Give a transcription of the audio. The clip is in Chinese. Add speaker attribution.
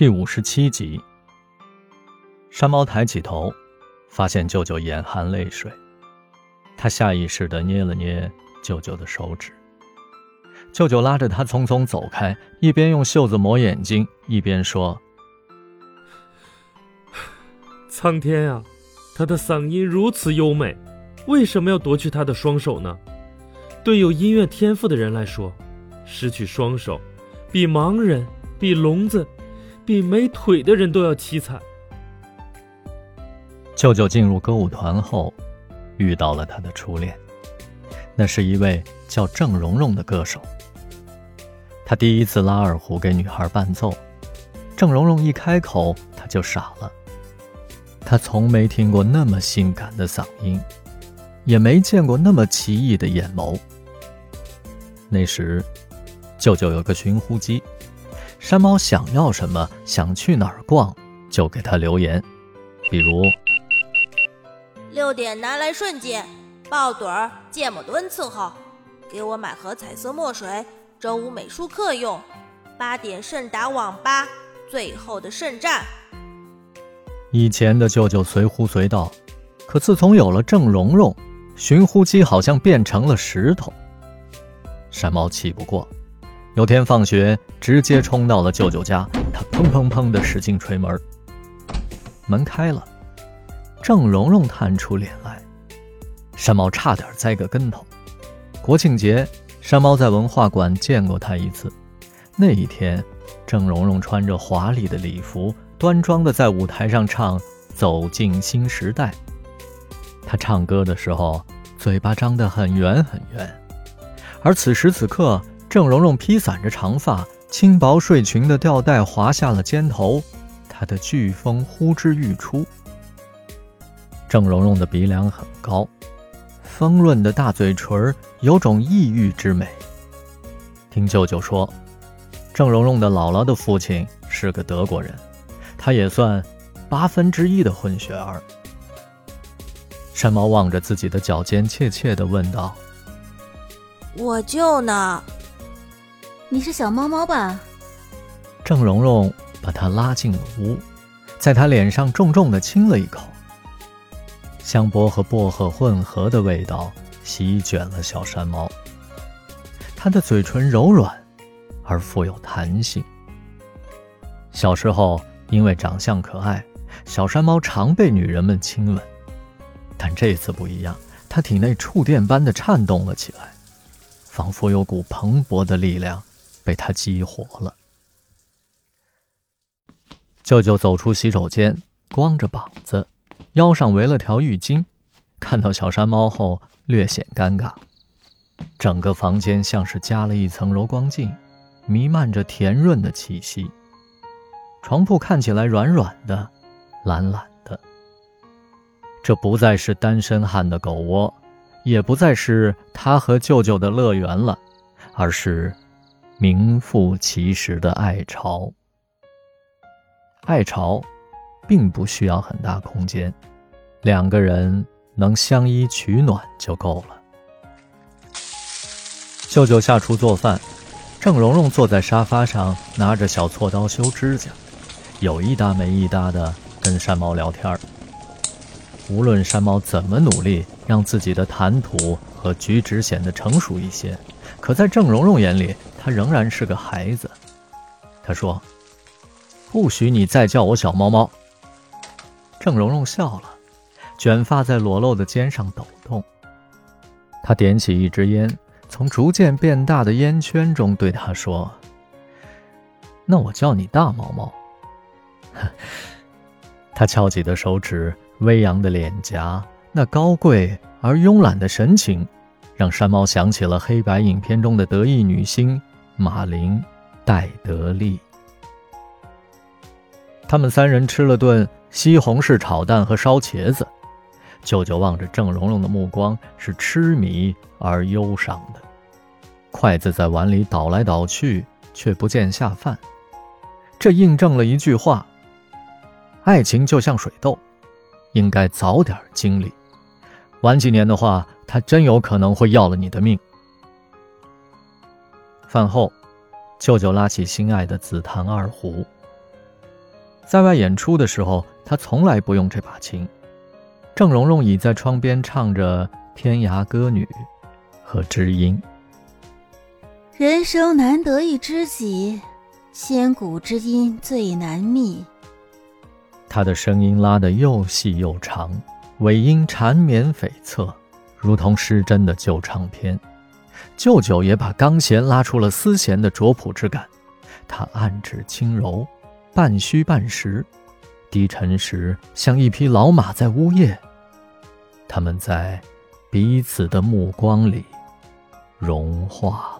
Speaker 1: 第五十七集，山猫抬起头，发现舅舅眼含泪水，他下意识地捏了捏舅舅的手指。舅舅拉着他匆匆走开，一边用袖子抹眼睛，一边说：“
Speaker 2: 苍天啊，他的嗓音如此优美，为什么要夺去他的双手呢？对有音乐天赋的人来说，失去双手，比盲人，比聋子。”比没腿的人都要凄惨。
Speaker 1: 舅舅进入歌舞团后，遇到了他的初恋，那是一位叫郑蓉蓉的歌手。他第一次拉二胡给女孩伴奏，郑蓉蓉一开口，他就傻了。他从没听过那么性感的嗓音，也没见过那么奇异的眼眸。那时，舅舅有个寻呼机。山猫想要什么，想去哪儿逛，就给他留言。比如，
Speaker 3: 六点拿来瞬间，抱墩儿芥末墩伺候，给我买盒彩色墨水，周五美术课用。八点盛达网吧，最后的圣战。
Speaker 1: 以前的舅舅随呼随到，可自从有了郑蓉蓉，寻呼机好像变成了石头。山猫气不过。有天放学，直接冲到了舅舅家。他砰砰砰地使劲捶门，门开了，郑蓉蓉探出脸来。山猫差点栽个跟头。国庆节，山猫在文化馆见过他一次。那一天，郑蓉蓉穿着华丽的礼服，端庄地在舞台上唱《走进新时代》。她唱歌的时候，嘴巴张得很圆很圆。而此时此刻，郑蓉蓉披散着长发，轻薄睡裙的吊带滑下了肩头，她的飓风呼之欲出。郑蓉蓉的鼻梁很高，丰润的大嘴唇有种异域之美。听舅舅说，郑蓉蓉的姥姥的父亲是个德国人，她也算八分之一的混血儿。山猫望着自己的脚尖，怯怯地问道：“
Speaker 3: 我舅呢？”
Speaker 4: 你是小猫猫吧？
Speaker 1: 郑蓉蓉把他拉进了屋，在他脸上重重地亲了一口。香波和薄荷混合的味道席卷了小山猫。他的嘴唇柔软而富有弹性。小时候因为长相可爱，小山猫常被女人们亲吻，但这次不一样，它体内触电般的颤动了起来，仿佛有股蓬勃的力量。被他激活了。舅舅走出洗手间，光着膀子，腰上围了条浴巾，看到小山猫后略显尴尬。整个房间像是加了一层柔光镜，弥漫着甜润的气息。床铺看起来软软的，懒懒的。这不再是单身汉的狗窝，也不再是他和舅舅的乐园了，而是……名副其实的爱巢。爱巢，并不需要很大空间，两个人能相依取暖就够了。舅舅下厨做饭，郑蓉蓉坐在沙发上，拿着小锉刀修指甲，有一搭没一搭的跟山猫聊天儿无论山猫怎么努力，让自己的谈吐和举止显得成熟一些。可在郑蓉蓉眼里，他仍然是个孩子。他说：“不许你再叫我小猫猫。”郑蓉蓉笑了，卷发在裸露的肩上抖动。他点起一支烟，从逐渐变大的烟圈中对他说：“那我叫你大猫猫。” 他翘起的手指，微扬的脸颊，那高贵而慵懒的神情。让山猫想起了黑白影片中的得意女星马琳·戴德利。他们三人吃了顿西红柿炒蛋和烧茄子。舅舅望着郑蓉蓉的目光是痴迷而忧伤的，筷子在碗里倒来倒去，却不见下饭。这印证了一句话：爱情就像水痘，应该早点经历。晚几年的话，他真有可能会要了你的命。饭后，舅舅拉起心爱的紫檀二胡，在外演出的时候，他从来不用这把琴。郑蓉蓉倚在窗边唱着《天涯歌女》和《知音》。
Speaker 4: 人生难得一知己，千古知音最难觅。
Speaker 1: 他的声音拉得又细又长，尾音缠绵悱恻，如同失真的旧唱片。舅舅也把钢弦拉出了丝弦的拙朴之感。他按指轻柔，半虚半实，低沉时像一匹老马在呜咽。他们在彼此的目光里融化。